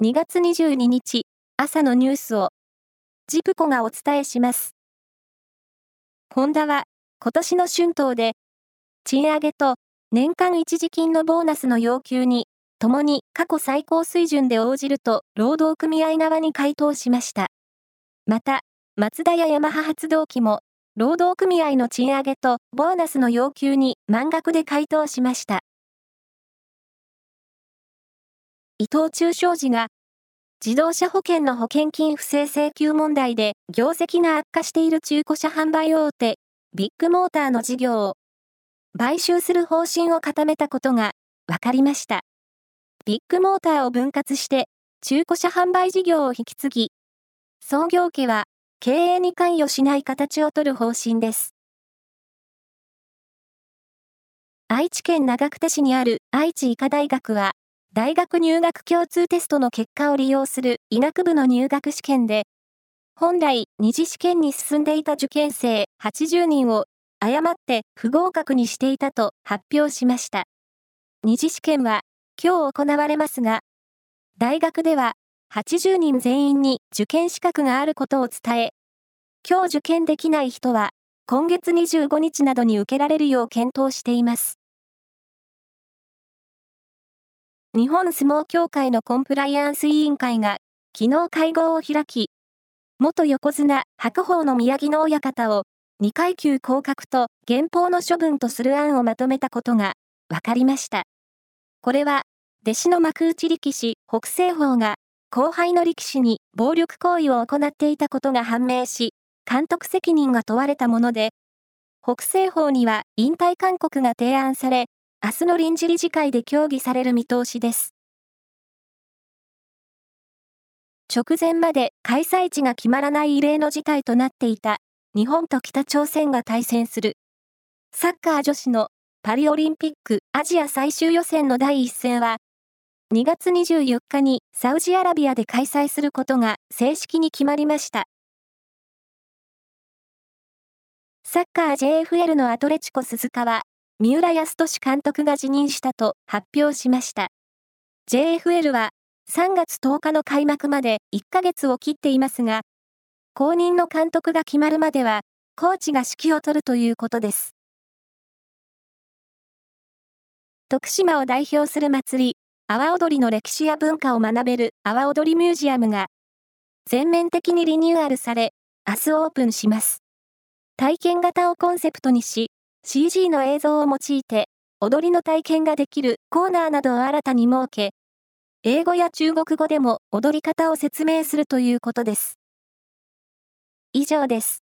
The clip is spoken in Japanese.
2月22日朝のニュースをジプコがお伝えします。ホンダは今年の春闘で賃上げと年間一時金のボーナスの要求に共に過去最高水準で応じると労働組合側に回答しました。また、マツダやヤマハ発動機も労働組合の賃上げとボーナスの要求に満額で回答しました。伊藤忠商事が、自動車保険の保険金不正請求問題で業績が悪化している中古車販売大手、ビッグモーターの事業を買収する方針を固めたことが分かりました。ビッグモーターを分割して中古車販売事業を引き継ぎ、創業家は経営に関与しない形を取る方針です。愛知県長久手市にある愛知医科大学は、大学入学共通テストの結果を利用する医学部の入学試験で、本来二次試験に進んでいた受験生80人を誤って不合格にしていたと発表しました。二次試験は今日行われますが、大学では80人全員に受験資格があることを伝え、今日受験できない人は今月25日などに受けられるよう検討しています。日本相撲協会のコンプライアンス委員会が昨日会合を開き、元横綱白鵬の宮城の親方を2階級降格と減俸の処分とする案をまとめたことが分かりました。これは、弟子の幕内力士北西鵬が後輩の力士に暴力行為を行っていたことが判明し、監督責任が問われたもので、北西鵬には引退勧告が提案され、明日の臨時理事会で協議される見通しです。直前まで開催地が決まらない異例の事態となっていた日本と北朝鮮が対戦するサッカー女子のパリオリンピックアジア最終予選の第一戦は2月24日にサウジアラビアで開催することが正式に決まりました。サッカー JFL のアトレチコ鈴鹿は三浦康俊監督が辞任したと発表しました。JFL は3月10日の開幕まで1ヶ月を切っていますが、後任の監督が決まるまでは、コーチが指揮を執るということです。徳島を代表する祭り、阿波踊りの歴史や文化を学べる阿波踊りミュージアムが、全面的にリニューアルされ、明日オープンします。体験型をコンセプトにし、CG の映像を用いて、踊りの体験ができるコーナーなどを新たに設け、英語や中国語でも踊り方を説明するということです。以上です。